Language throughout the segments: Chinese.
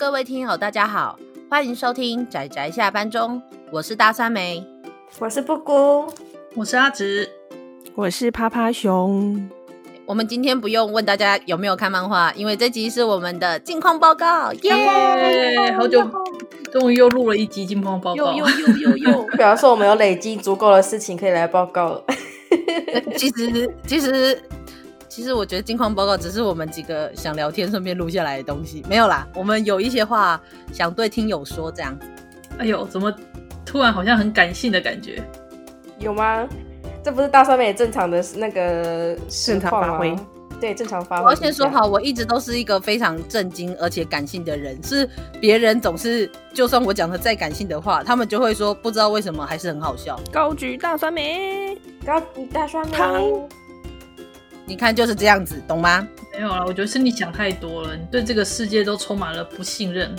各位听友，大家好，欢迎收听宅宅下班中，我是大酸梅，我是布姑，我是阿直，我是趴趴熊。我们今天不用问大家有没有看漫画，因为这集是我们的近况报告，耶、yeah!！好久，终于又录了一集近况报告，又又又又又，表示我们有累积足够的事情可以来报告了。其实，其实。其实我觉得近况报告只是我们几个想聊天顺便录下来的东西，没有啦。我们有一些话想对听友说，这样子。哎呦，怎么突然好像很感性的感觉？有吗？这不是大酸梅正常的那个正常发挥？对，正常发挥。我要先说好，我一直都是一个非常震惊而且感性的人，是别人总是就算我讲的再感性的话，他们就会说不知道为什么还是很好笑。高举大酸梅，高举大酸梅。你看就是这样子，懂吗？没有啦，我觉得是你想太多了。你对这个世界都充满了不信任，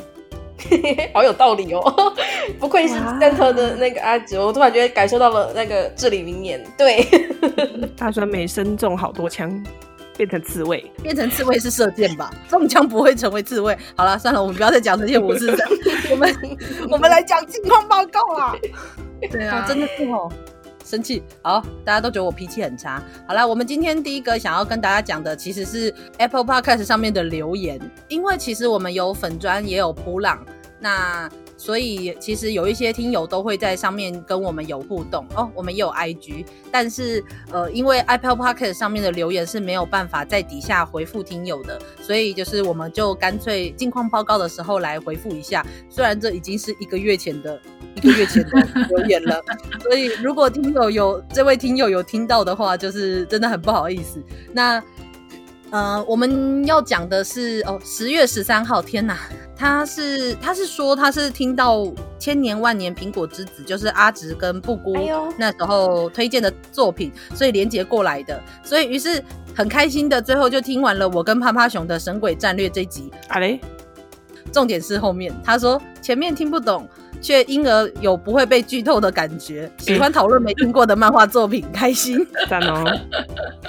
好有道理哦。不愧是邓特的那个阿直，我突然觉得感受到了那个至理名言。对，大酸梅身中好多枪，变成刺猬，变成刺猬是射箭吧？中枪不会成为刺猬。好了，算了，我们不要再讲这些无事。我们我们来讲近况报告啦。对啊，真的是哦。生气，好，大家都觉得我脾气很差。好啦，我们今天第一个想要跟大家讲的，其实是 Apple Podcast 上面的留言，因为其实我们有粉砖，也有普朗，那所以其实有一些听友都会在上面跟我们有互动哦。我们也有 IG，但是呃，因为 Apple Podcast 上面的留言是没有办法在底下回复听友的，所以就是我们就干脆近况报告的时候来回复一下。虽然这已经是一个月前的。一个月前的留言了，所以如果听友有这位听友有听到的话，就是真的很不好意思。那呃，我们要讲的是哦，十月十三号，天哪，他是他是说他是听到千年万年苹果之子，就是阿直跟布姑那时候推荐的作品，所以连接过来的，所以于是很开心的，最后就听完了我跟趴趴熊的《神鬼战略》这集。啊嘞，重点是后面他说前面听不懂。却因而有不会被剧透的感觉，喜欢讨论没听过的漫画作品，开心。赞哦，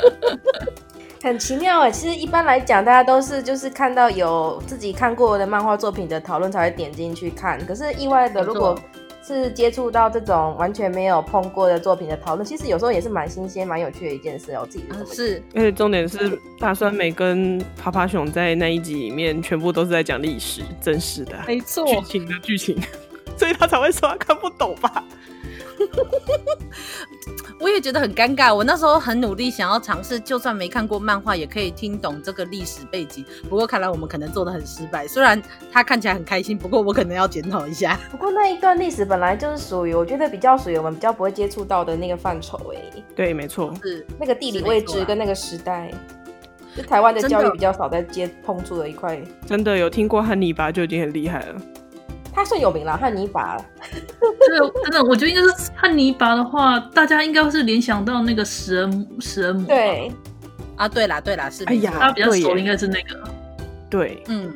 很奇妙哎。其实一般来讲，大家都是就是看到有自己看过的漫画作品的讨论才会点进去看。可是意外的，如果是接触到这种完全没有碰过的作品的讨论，其实有时候也是蛮新鲜、蛮有趣的一件事哦。我自己是，而且重点是大酸梅跟趴趴熊在那一集里面全部都是在讲历史，真实的，没错，剧情的剧情。所以他才会说他看不懂吧？我也觉得很尴尬。我那时候很努力想要尝试，就算没看过漫画，也可以听懂这个历史背景。不过看来我们可能做的很失败。虽然他看起来很开心，不过我可能要检讨一下。不过那一段历史本来就是属于我觉得比较属于我们比较不会接触到的那个范畴。哎，对，没错，是那个地理位置跟那个时代，是台湾的教育比较少在接碰触的一块。真的有听过汉尼拔就已经很厉害了。他算有名了，汉尼拔。对，真的，我觉得应该是汉尼拔的话，大家应该是联想到那个食人食人魔。对，啊，对啦，对啦，是。哎呀，他比较熟，应该是那个。对，嗯，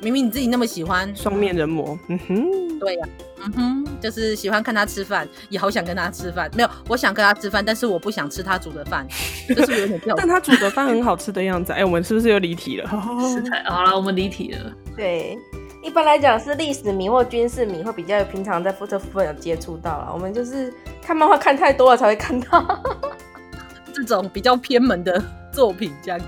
明明你自己那么喜欢双面人魔，嗯哼，对呀、啊，嗯哼，就是喜欢看他吃饭，也好想跟他吃饭。没有，我想跟他吃饭，但是我不想吃他煮的饭，就是，是有点但他煮的饭很好吃的样子。哎、欸，我们是不是又离题了？食材好了，我们离题了。对。一般来讲是历史迷或军事迷会比较平常在福特夫有接触到了，我们就是看漫画看太多了才会看到这种比较偏门的作品这样。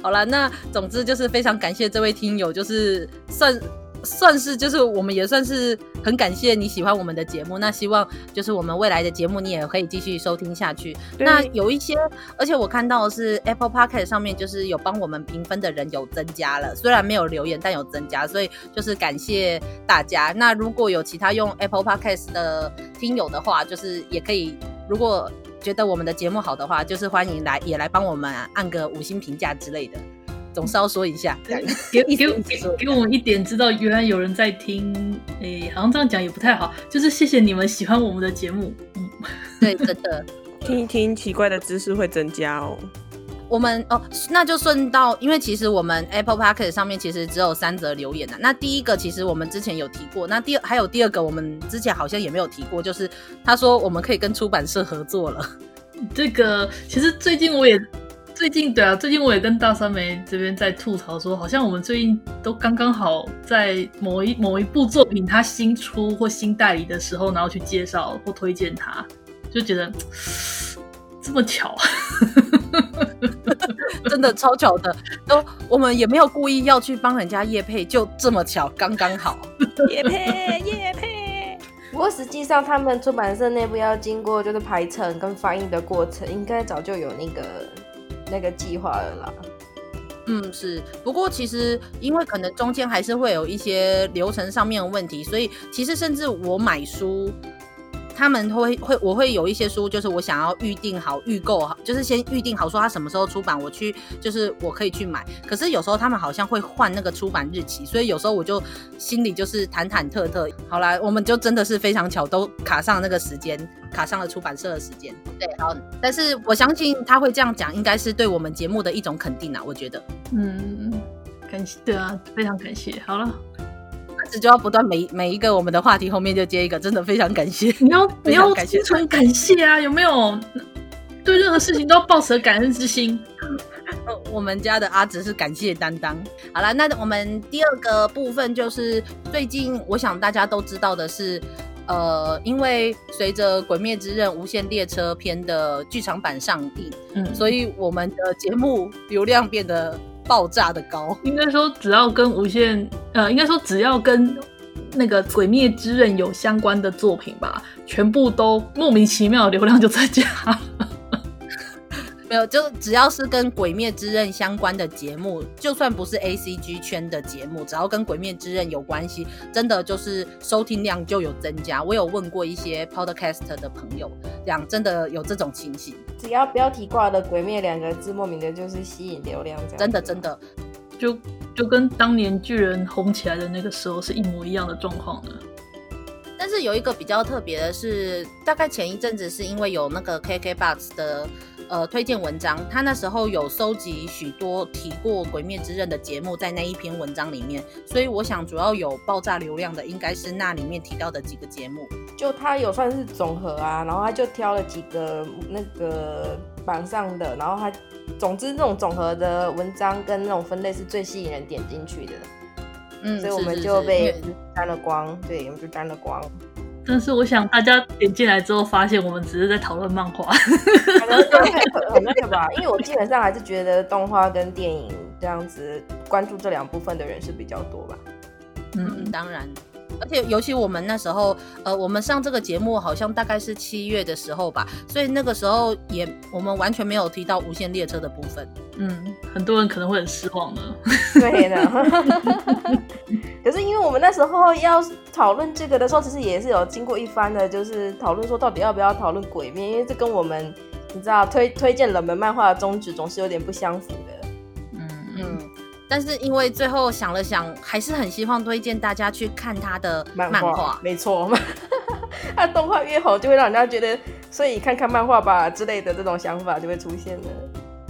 好了，那总之就是非常感谢这位听友，就是算。算是就是我们也算是很感谢你喜欢我们的节目，那希望就是我们未来的节目你也可以继续收听下去。那有一些，而且我看到的是 Apple Podcast 上面就是有帮我们评分的人有增加了，虽然没有留言，但有增加，所以就是感谢大家。那如果有其他用 Apple Podcast 的听友的话，就是也可以，如果觉得我们的节目好的话，就是欢迎来也来帮我们按个五星评价之类的。总是要说一下，给 给给给我们一点知道，原来有人在听。诶、欸，好像这样讲也不太好，就是谢谢你们喜欢我们的节目。嗯，对，真的听一听奇怪的知识会增加哦。我们哦，那就顺道，因为其实我们 Apple p o c k e t 上面其实只有三则留言的。那第一个其实我们之前有提过，那第二还有第二个我们之前好像也没有提过，就是他说我们可以跟出版社合作了。这个其实最近我也。最近对啊，最近我也跟大三梅这边在吐槽说，好像我们最近都刚刚好在某一某一部作品它新出或新代理的时候，然后去介绍或推荐它，就觉得 这么巧，真的超巧的。都我们也没有故意要去帮人家业配，就这么巧，刚刚好 业配业配。不过实际上，他们出版社内部要经过就是排程跟翻译的过程，应该早就有那个那个计划了啦。嗯，是。不过其实因为可能中间还是会有一些流程上面的问题，所以其实甚至我买书。他们会会我会有一些书，就是我想要预定好预购好，就是先预定好说他什么时候出版，我去就是我可以去买。可是有时候他们好像会换那个出版日期，所以有时候我就心里就是忐忐忑忑。好啦，我们就真的是非常巧，都卡上那个时间，卡上了出版社的时间。对，好，但是我相信他会这样讲，应该是对我们节目的一种肯定啊，我觉得。嗯，感谢，对啊，非常感谢。好了。就要不断每每一个我们的话题后面就接一个，真的非常感谢。你要 你要心存感谢啊，有没有？对任何事情都要抱持感恩之心。我们家的阿直是感谢担当。好了，那我们第二个部分就是最近，我想大家都知道的是，呃，因为随着《鬼灭之刃：无限列车篇》的剧场版上映，嗯，所以我们的节目流量变得。爆炸的高，应该说只要跟无限，呃，应该说只要跟那个《鬼灭之刃》有相关的作品吧，全部都莫名其妙流量就增加。没有，就只要是跟《鬼灭之刃》相关的节目，就算不是 ACG 圈的节目，只要跟《鬼灭之刃》有关系，真的就是收听量就有增加。我有问过一些 Podcast 的朋友，讲真的有这种情形。只要标题挂了“鬼灭”两个字，莫名的就是吸引流量，真的真的，就就跟当年巨人红起来的那个时候是一模一样的状况呢。但是有一个比较特别的是，大概前一阵子是因为有那个 KKBOX 的。呃，推荐文章，他那时候有收集许多提过《鬼灭之刃》的节目在那一篇文章里面，所以我想主要有爆炸流量的应该是那里面提到的几个节目。就他有算是总和啊，然后他就挑了几个那个榜上的，然后他总之这种总和的文章跟那种分类是最吸引人点进去的，嗯，所以我们就被沾了光，对，我们就沾了光。但是我想大家点进来之后，发现我们只是在讨论漫画，可能很那个吧。因为我基本上还是觉得动画跟电影这样子关注这两部分的人是比较多吧。嗯，当然。而且尤其我们那时候，呃，我们上这个节目好像大概是七月的时候吧，所以那个时候也我们完全没有提到无线列车的部分。嗯，很多人可能会很失望呢。对的。可是因为我们那时候要讨论这个的时候，其实也是有经过一番的，就是讨论说到底要不要讨论鬼面，因为这跟我们你知道推推荐冷门漫画的宗旨总是有点不相符的。嗯嗯。但是因为最后想了想，还是很希望推荐大家去看他的漫画。没错，他动画越好，就会让人家觉得，所以看看漫画吧之类的这种想法就会出现了。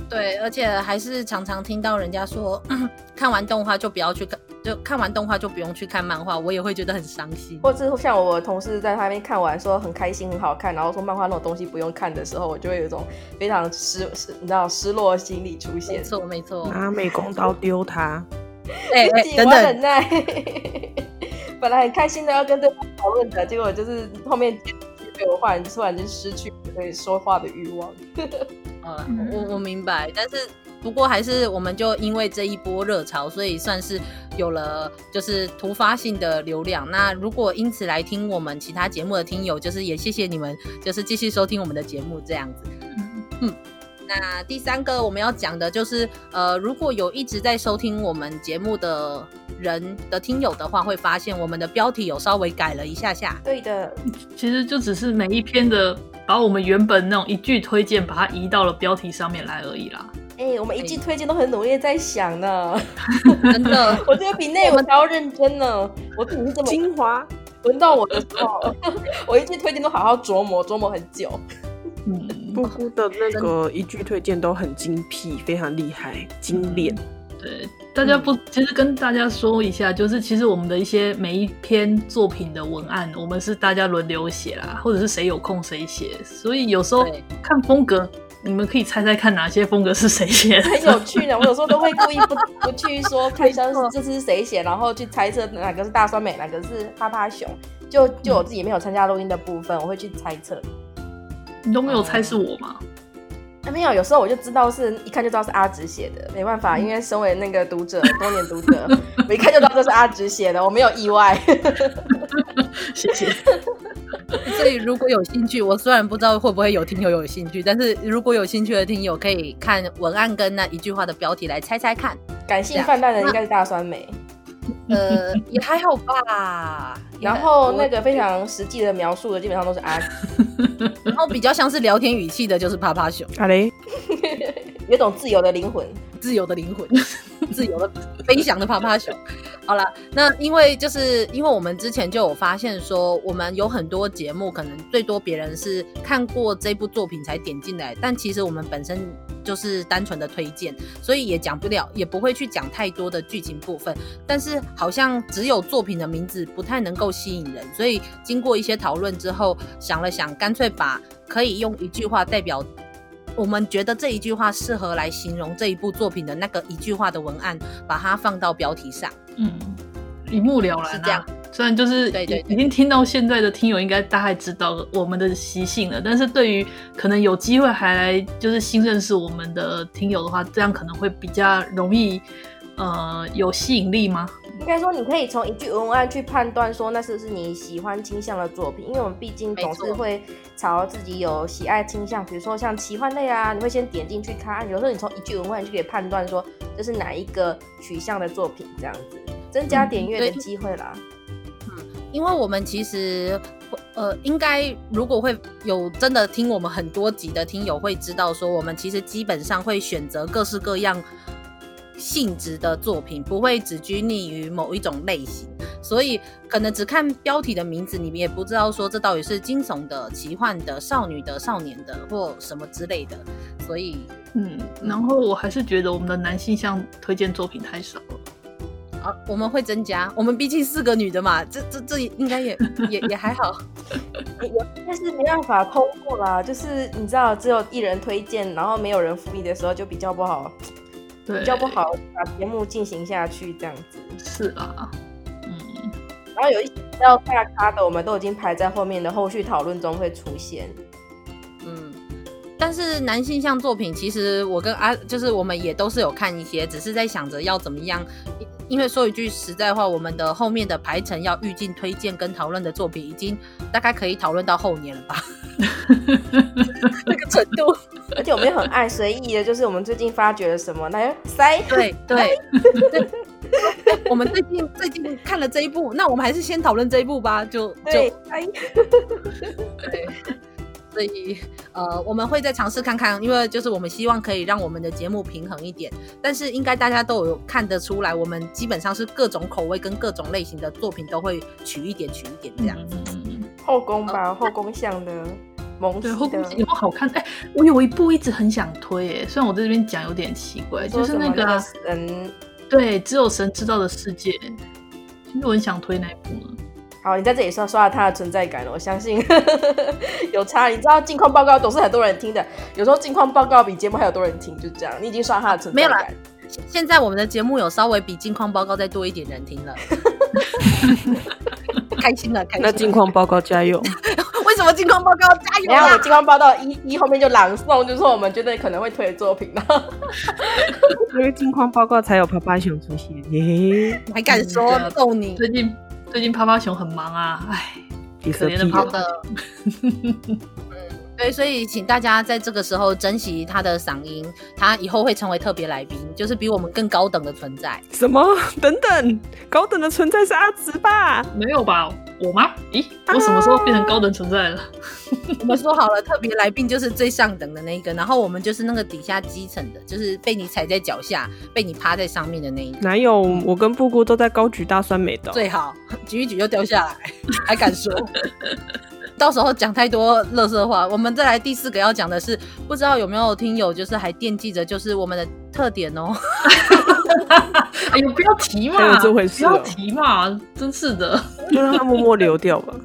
对，而且还是常常听到人家说，看完动画就不要去看。就看完动画就不用去看漫画，我也会觉得很伤心。或者是像我同事在那边看完说很开心很好看，然后说漫画那种东西不用看的时候，我就会有一种非常失失你知道失落的心理出现。没错没错，拿美工刀丢他。哎哎、欸，等等，忍耐。本来很开心的要跟对方讨论的，结果就是后面被我忽然突然就失去可以说话的欲望。啊，我我明白，但是。不过还是，我们就因为这一波热潮，所以算是有了就是突发性的流量。那如果因此来听我们其他节目的听友，就是也谢谢你们，就是继续收听我们的节目这样子。嗯，那第三个我们要讲的就是，呃，如果有一直在收听我们节目的人的听友的话，会发现我们的标题有稍微改了一下下。对的，其实就只是每一篇的把我们原本那种一句推荐，把它移到了标题上面来而已啦。哎、欸，我们一句推荐都很努力在想呢，真的，我觉得比内文还要认真呢。我怎么是这么精华？轮到我的时候，我一句推荐都好好琢磨琢磨很久。嗯，布布的那个一句推荐都很精辟，非常厉害，精炼。对，大家不，其实跟大家说一下，就是其实我们的一些每一篇作品的文案，我们是大家轮流写啦，或者是谁有空谁写，所以有时候看风格。你们可以猜猜看哪些风格是谁写的，很有趣呢。我有时候都会故意不 不去说开箱是这是谁写，然后去猜测哪个是大酸美，哪个是趴趴熊。就就我自己没有参加录音的部分，我会去猜测。你都没有猜是我吗？嗯、没有，有时候我就知道是一看就知道是阿直写的，没办法，因为身为那个读者，多年读者，我一看就知道这是阿直写的，我没有意外。谢谢。所以如果有兴趣，我虽然不知道会不会有听友有兴趣，但是如果有兴趣的听友可以看文案跟那一句话的标题来猜猜看。感性泛滥的应该是大酸梅。呃，也还好吧。然后那个非常实际的描述的，基本上都是阿。然后比较像是聊天语气的，就是趴趴熊。阿雷，有种自由的灵魂，自由的灵魂，自由的飞翔的趴趴熊。好了，那因为就是因为我们之前就有发现说，我们有很多节目，可能最多别人是看过这部作品才点进来，但其实我们本身。就是单纯的推荐，所以也讲不了，也不会去讲太多的剧情部分。但是好像只有作品的名字不太能够吸引人，所以经过一些讨论之后，想了想，干脆把可以用一句话代表我们觉得这一句话适合来形容这一部作品的那个一句话的文案，把它放到标题上。嗯，一目了然啊，是这样。虽然就是对对已经听到现在的听友应该大概知道我们的习性了，但是对于可能有机会还来就是新认识我们的听友的话，这样可能会比较容易呃有吸引力吗？应该说你可以从一句文案去判断说那是不是你喜欢倾向的作品，因为我们毕竟总是会朝自己有喜爱倾向，比如说像奇幻类啊，你会先点进去看，有时候你从一句文案就可以判断说这是哪一个取向的作品，这样子增加点阅的机会啦。嗯因为我们其实，呃，应该如果会有真的听我们很多集的听友会知道，说我们其实基本上会选择各式各样性质的作品，不会只拘泥于某一种类型。所以可能只看标题的名字，你们也不知道说这到底是惊悚的、奇幻的、少女的、少年的或什么之类的。所以，嗯，然后我还是觉得我们的男性向推荐作品太少了。我们会增加，我们毕竟四个女的嘛，这这这应该也 也也还好，但是没办法通过啦。就是你知道，只有一人推荐，然后没有人复议的时候，就比较不好，对，比较不好把节目进行下去这样子。是啊，嗯，然后有一些比较大咖的，我们都已经排在后面的后续讨论中会出现。嗯，但是男性向作品，其实我跟阿就是我们也都是有看一些，只是在想着要怎么样。因为说一句实在话，我们的后面的排程要预进推荐跟讨论的作品，已经大概可以讨论到后年了吧？那个程度，而且我们也很爱随意的，就是我们最近发掘了什么，来塞，对对。对，我们最近最近看了这一部，那我们还是先讨论这一部吧，就就。对。对所以，呃，我们会再尝试看看，因为就是我们希望可以让我们的节目平衡一点。但是，应该大家都有看得出来，我们基本上是各种口味跟各种类型的作品都会取一点，取一点这样子。嗯、后宫吧，呃、后宫向的，萌对，后宫有没有好看？哎、欸，我有一部一直很想推，哎，虽然我在这边讲有点奇怪，就是那个神，对，只有神知道的世界，其实我很想推那一部呢。好，你在这里刷刷了他的存在感了，我相信呵呵 有差。你知道近况报告总是很多人听的，有时候近况报告比节目还有多人听，就这样。你已经刷他的存在感。没有啦，现在我们的节目有稍微比近况报告再多一点人听了，开心了，开心了。那近况报告加油！为什么近况报告加油？然后我近况报告一一后面就朗诵，就是说我们觉得可能会推的作品了。因为近况报告才有啪啪熊出现，耶，还敢说逗你？最近。最近趴趴熊很忙啊，唉，可怜的趴趴。嗯，对，所以请大家在这个时候珍惜他的嗓音，他以后会成为特别来宾，就是比我们更高等的存在。什么？等等，高等的存在是阿直吧？没有吧？我吗？咦，我什么时候变成高等存在了？啊、我们说好了，特别来宾就是最上等的那一个，然后我们就是那个底下基层的，就是被你踩在脚下，被你趴在上面的那一个。哪有？我跟布姑都在高举大酸梅的。最好举一举就掉下来，还敢说？到时候讲太多乐色话。我们再来第四个要讲的是，不知道有没有听友就是还惦记着，就是我们的特点哦。哎呦，不要提嘛！这回事，不要提嘛！真是的，就让他默默流掉吧。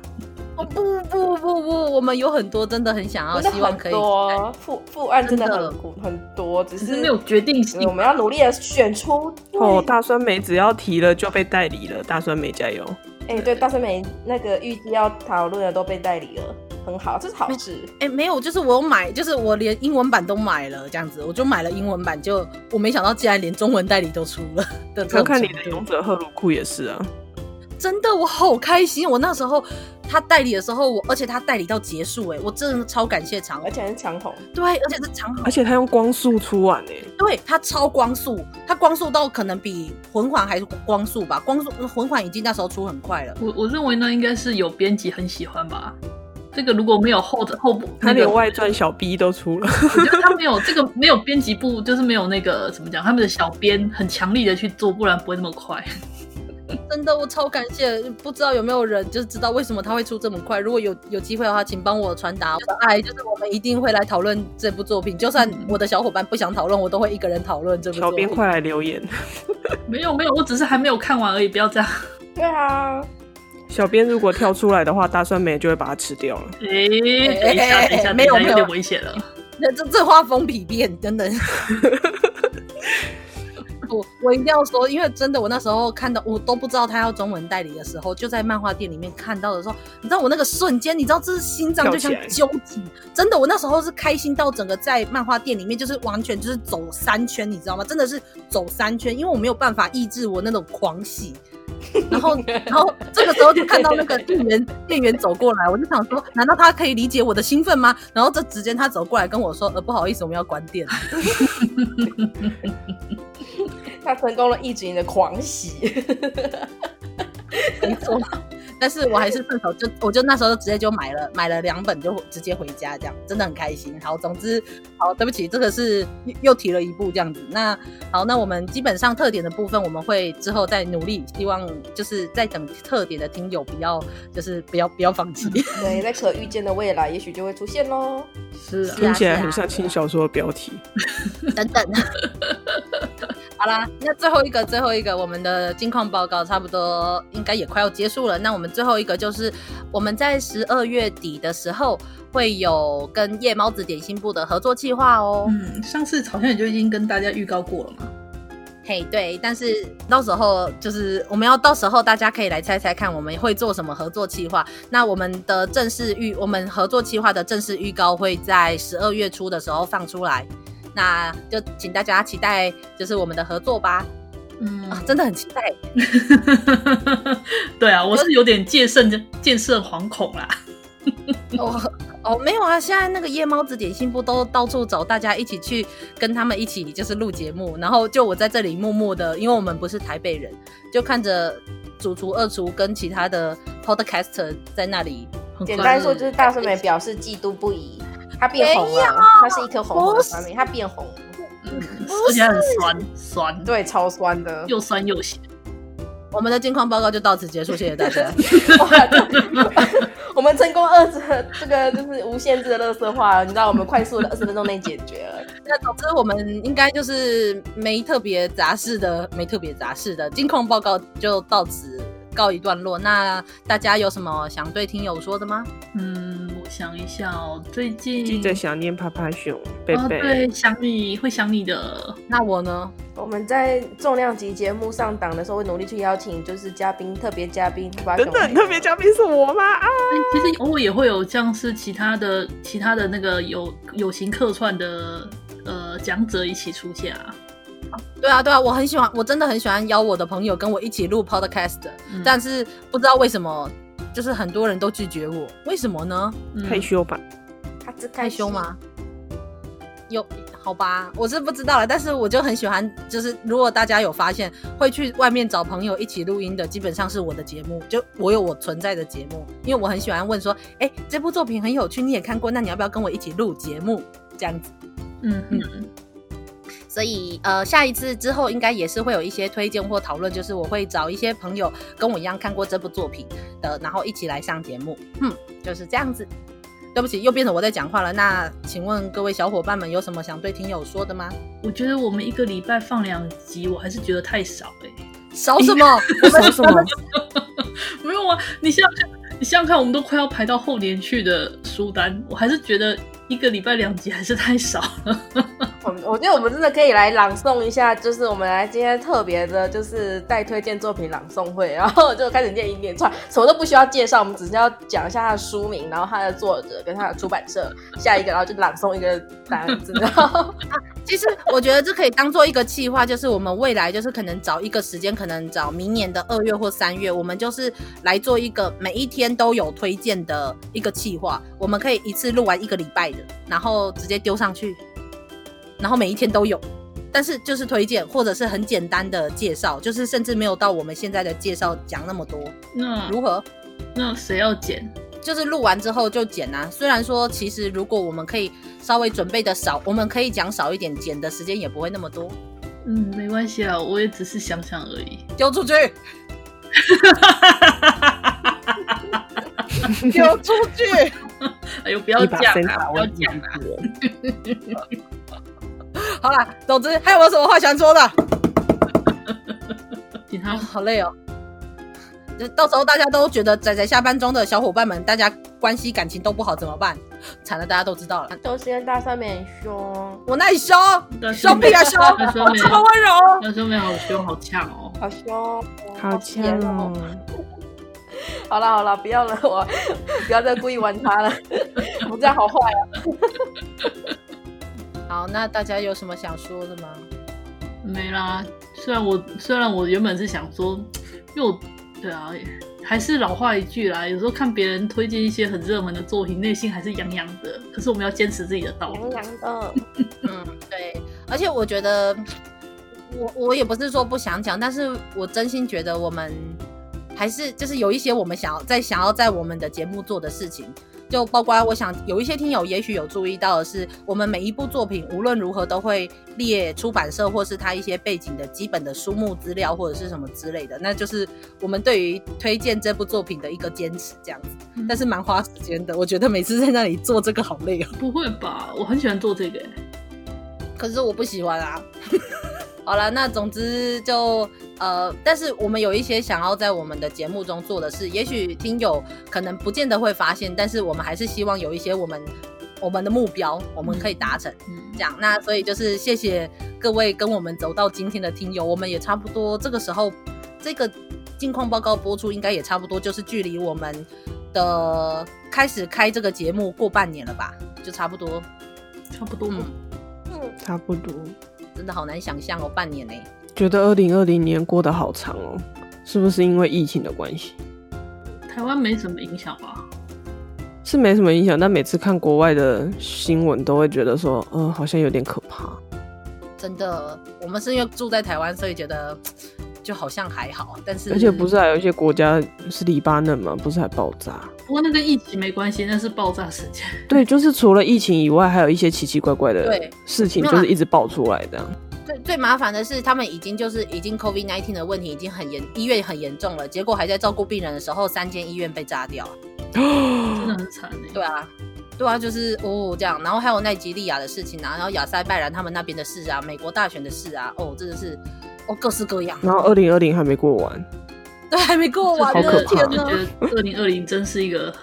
不不不不不，我们有很多真的很想要，希望可以多副副案真的很很多，只是没有决定性。我们要努力的选出。哦，大酸梅只要提了就被代理了，大酸梅加油！哎、欸，对，大生没那个预计要讨论的都被代理了，很好，这是好事。哎、欸，没有，就是我买，就是我连英文版都买了，这样子，我就买了英文版，就我没想到竟然连中文代理都出了的。我看你的勇者赫鲁库也是啊。真的，我好开心！我那时候他代理的时候，我而且他代理到结束，哎，我真的超感谢长，而且是长虹，对，而且是长虹，而且他用光速出完哎，对，他超光速，他光速到可能比魂环还是光速吧，光速魂环已经那时候出很快了。我我认为呢应该是有编辑很喜欢吧，这个如果没有后的后部，他连外传小 B 都出了，我觉得他没有这个没有编辑部，就是没有那个怎么讲，他们的小编很强力的去做，不然不会那么快。真的，我超感谢。不知道有没有人就是知道为什么他会出这么快？如果有有机会的话，请帮我传达我的爱，就是我们一定会来讨论这部作品。就算我的小伙伴不想讨论，我都会一个人讨论这部作品。小编快来留言。没有没有，我只是还没有看完而已，不要这样。对啊，小编如果跳出来的话，大酸梅就会把它吃掉了。哎、欸，等一下，等一下，没有，有点危险了。这这这画风丕变，真的。我我一定要说，因为真的，我那时候看到我都不知道他要中文代理的时候，就在漫画店里面看到的时候，你知道我那个瞬间，你知道这是心脏就像揪紧，真的，我那时候是开心到整个在漫画店里面就是完全就是走三圈，你知道吗？真的是走三圈，因为我没有办法抑制我那种狂喜。然后，然后这个时候就看到那个店员 店员走过来，我就想说，难道他可以理解我的兴奋吗？然后这之间他走过来跟我说，呃，不好意思，我们要关店。他成功了抑制你的狂喜，没错。但是我还是顺手就，我就那时候直接就买了，买了两本就直接回家，这样真的很开心。好，总之，好，对不起，这个是又提了一步这样子。那好，那我们基本上特点的部分，我们会之后再努力，希望就是在等特点的听友不要，就是不要不要放弃。对，在可预见的未来，也许就会出现喽。是啊，听起来很像轻小说的标题。等等。好啦，那最后一个，最后一个，我们的近况报告差不多应该也快要结束了。那我们最后一个就是我们在十二月底的时候会有跟夜猫子点心部的合作计划哦。嗯，上次好像也就已经跟大家预告过了嘛。嘿，对，但是到时候就是我们要到时候大家可以来猜猜看我们会做什么合作计划。那我们的正式预，我们合作计划的正式预告会在十二月初的时候放出来。那就请大家期待，就是我们的合作吧。嗯、啊，真的很期待。对啊，我是有点戒慎戒慎惶恐啦。哦哦，没有啊，现在那个夜猫子点心部都到处走大家一起去跟他们一起就是录节目，然后就我在这里默默的，因为我们不是台北人，就看着主厨、二厨跟其他的 podcaster 在那里。简单说就是大酸梅表示嫉妒不已。它变红了，它是一颗红红的酸梅，它变红，嗯，而且很酸酸，对，超酸的，又酸又咸。我们的近况报告就到此结束，谢谢大家。我们成功遏制了这个就是无限制的垃圾化，你知道，我们快速的二十分钟内解决了。那总之，我们应该就是没特别杂事的，没特别杂事的近况报告就到此告一段落。那大家有什么想对听友说的吗？嗯。想一下哦，最近记得想念趴趴熊贝贝，对，想你会想你的。那我呢？我们在重量级节目上档的时候，会努力去邀请，就是嘉宾、特别嘉宾。等等，特别嘉宾是我吗？啊，其实偶尔也会有像是其他的、其他的那个有友情客串的呃讲者一起出现啊。对啊，对啊，我很喜欢，我真的很喜欢邀我的朋友跟我一起录 podcast，嗯，但是不知道为什么。就是很多人都拒绝我，为什么呢？害羞吧？他只害羞吗？有好吧，我是不知道了。但是我就很喜欢，就是如果大家有发现会去外面找朋友一起录音的，基本上是我的节目。就我有我存在的节目，因为我很喜欢问说，哎、欸，这部作品很有趣，你也看过，那你要不要跟我一起录节目？这样子，嗯嗯。所以，呃，下一次之后应该也是会有一些推荐或讨论，就是我会找一些朋友跟我一样看过这部作品的，然后一起来上节目。嗯，就是这样子。对不起，又变成我在讲话了。那请问各位小伙伴们有什么想对听友说的吗？我觉得我们一个礼拜放两集，我还是觉得太少哎、欸。少什么？少什么？没有啊，你想想看。你想想看，我们都快要排到后年去的书单，我还是觉得一个礼拜两集还是太少了。我我觉得我们真的可以来朗诵一下，就是我们来今天特别的，就是带推荐作品朗诵会，然后就开始念一连串，什么都不需要介绍，我们只是要讲一下他的书名，然后他的作者跟他的出版社，下一个然后就朗诵一个单子，然后。其实我觉得这可以当做一个计划，就是我们未来就是可能找一个时间，可能找明年的二月或三月，我们就是来做一个每一天都有推荐的一个计划。我们可以一次录完一个礼拜的，然后直接丢上去，然后每一天都有，但是就是推荐或者是很简单的介绍，就是甚至没有到我们现在的介绍讲那么多。那如何？那谁要剪？就是录完之后就剪啊。虽然说，其实如果我们可以稍微准备的少，我们可以讲少一点，剪的时间也不会那么多。嗯，没关系啊，我也只是想想而已。丢出去！丢出去！哎呦，不要讲啊！不要讲啊！好了，总之还有没有什么话想说的？其他好累哦。到时候大家都觉得仔仔下班中的小伙伴们，大家关系感情都不好怎么办？惨了，大家都知道了。都是跟大上面很凶，我那里凶，凶屁啊凶，这么温柔。大上面好凶，好呛哦，好凶，好呛哦。好了好了，不要了，我不要再故意玩他了，我这样好坏啊。好，那大家有什么想说的吗？没啦。虽然我虽然我原本是想说，因为我。对啊，还是老话一句啦。有时候看别人推荐一些很热门的作品，内心还是痒痒的。可是我们要坚持自己的道路。痒痒的，嗯，对。而且我觉得，我我也不是说不想讲，但是我真心觉得我们还是就是有一些我们想要在想要在我们的节目做的事情。就包括我想有一些听友也许有注意到的是，我们每一部作品无论如何都会列出版社或是它一些背景的基本的书目资料或者是什么之类的，那就是我们对于推荐这部作品的一个坚持这样子。但是蛮花时间的，我觉得每次在那里做这个好累哦。不会吧？我很喜欢做这个，可是我不喜欢啊。好了，那总之就呃，但是我们有一些想要在我们的节目中做的事，也许听友可能不见得会发现，但是我们还是希望有一些我们我们的目标我们可以达成，嗯，这样。那所以就是谢谢各位跟我们走到今天的听友，我们也差不多这个时候这个近况报告播出应该也差不多就是距离我们的开始开这个节目过半年了吧，就差不多，差不多，嗯，嗯，差不多。真的好难想象哦，半年呢？觉得二零二零年过得好长哦，是不是因为疫情的关系？台湾没什么影响吧？是没什么影响，但每次看国外的新闻，都会觉得说，嗯、呃，好像有点可怕。真的，我们是因为住在台湾，所以觉得。就好像还好，但是而且不是还有一些国家是黎巴嫩吗？不是还爆炸？不过那跟疫情没关系，那是爆炸事件。对，就是除了疫情以外，还有一些奇奇怪怪的事情，就是一直爆出来这样。最最麻烦的是，他们已经就是已经 COVID nineteen 的问题已经很严，医院很严重了，结果还在照顾病人的时候，三间医院被炸掉，真的很惨。对啊，对啊，就是哦这样，然后还有奈及利亚的事情啊，然后亚塞拜然他们那边的事啊，美国大选的事啊，哦，真的是。哦，各式各样。然后二零二零还没过完，对，还没过完。好可怕！我觉得二零二零真是一个。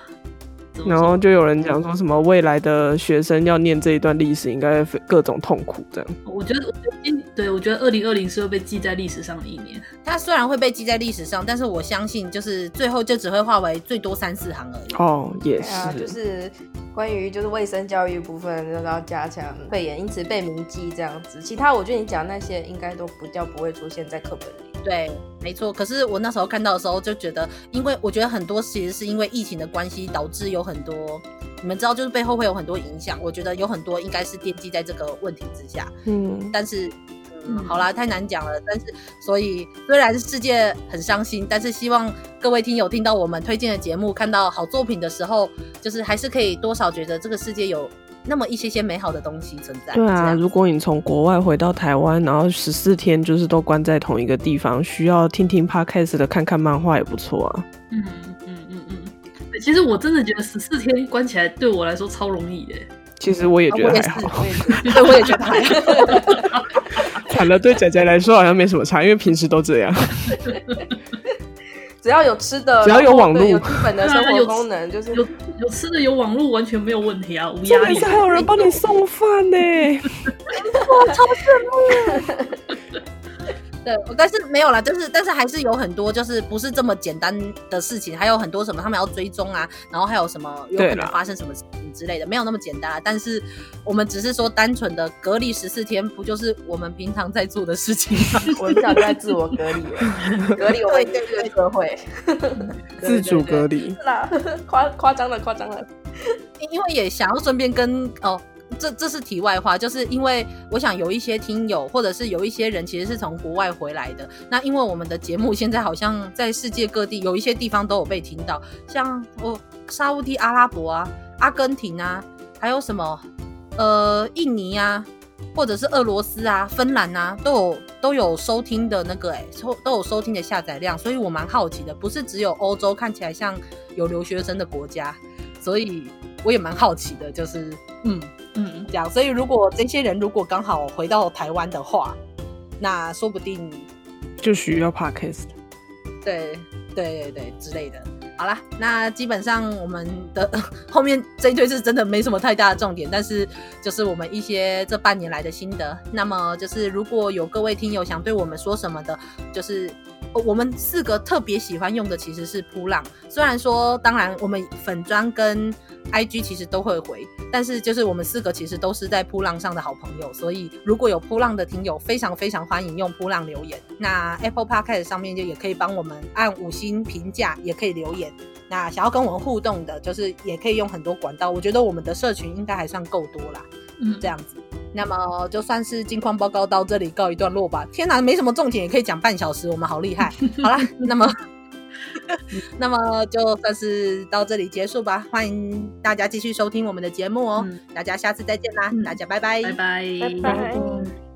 然后就有人讲说什么未来的学生要念这一段历史，应该各种痛苦这样。我觉得，我觉得今对我觉得二零二零是会被记在历史上的一年。它虽然会被记在历史上，但是我相信就是最后就只会化为最多三四行而已。哦，也是。啊，就是关于就是卫生教育部分都要加强肺炎，因此被铭记这样子。其他我觉得你讲那些应该都不叫不会出现在课本里。对，没错。可是我那时候看到的时候就觉得，因为我觉得很多其实是因为疫情的关系，导致有很多，你们知道，就是背后会有很多影响。我觉得有很多应该是奠基在这个问题之下。嗯，但是，嗯，好啦，太难讲了。但是，所以虽然世界很伤心，但是希望各位听友听到我们推荐的节目，看到好作品的时候，就是还是可以多少觉得这个世界有。那么一些些美好的东西存在。对啊，如果你从国外回到台湾，然后十四天就是都关在同一个地方，需要听听 podcast 的，看看漫画也不错啊。嗯嗯嗯嗯，其实我真的觉得十四天关起来对我来说超容易的。其实我也觉得还好，对，我也觉得还好。惨了，对仔仔来说好像没什么差，因为平时都这样。只要有吃的，只要有网络，有基本的生活功能，就是有有吃的，有网络，完全没有问题啊，无压力。是还有人帮你送饭呢，哇超羡慕。对，但是没有啦，就是但是还是有很多，就是不是这么简单的事情，还有很多什么他们要追踪啊，然后还有什么有可能发生什么事情之类的，没有那么简单啊。但是我们只是说单纯的隔离十四天，不就是我们平常在做的事情吗？我们平常在自我隔离，隔离我们这个社会，自主隔离是啦，夸夸张了，夸张了，因为也想要顺便跟哦。这这是题外话，就是因为我想有一些听友，或者是有一些人，其实是从国外回来的。那因为我们的节目现在好像在世界各地有一些地方都有被听到，像哦，沙乌地阿拉伯啊、阿根廷啊，还有什么呃印尼啊，或者是俄罗斯啊、芬兰啊，都有都有收听的那个哎，收都有收听的下载量。所以我蛮好奇的，不是只有欧洲看起来像有留学生的国家，所以我也蛮好奇的，就是嗯。嗯，这样，所以如果这些人如果刚好回到台湾的话，那说不定就需要 Podcast。对对对对之类的。好啦，那基本上我们的 后面这一堆是真的没什么太大的重点，但是就是我们一些这半年来的心得。那么就是如果有各位听友想对我们说什么的，就是。我们四个特别喜欢用的其实是扑浪，虽然说当然我们粉砖跟 IG 其实都会回，但是就是我们四个其实都是在扑浪上的好朋友，所以如果有扑浪的听友，非常非常欢迎用扑浪留言。那 Apple Podcast 上面就也可以帮我们按五星评价，也可以留言。那想要跟我们互动的，就是也可以用很多管道。我觉得我们的社群应该还算够多啦，嗯，这样子。那么就算是近况报告到这里告一段落吧。天哪，没什么重点也可以讲半小时，我们好厉害。好啦，那么 那么就算是到这里结束吧。欢迎大家继续收听我们的节目哦。嗯、大家下次再见啦，大家拜拜，拜拜，拜拜。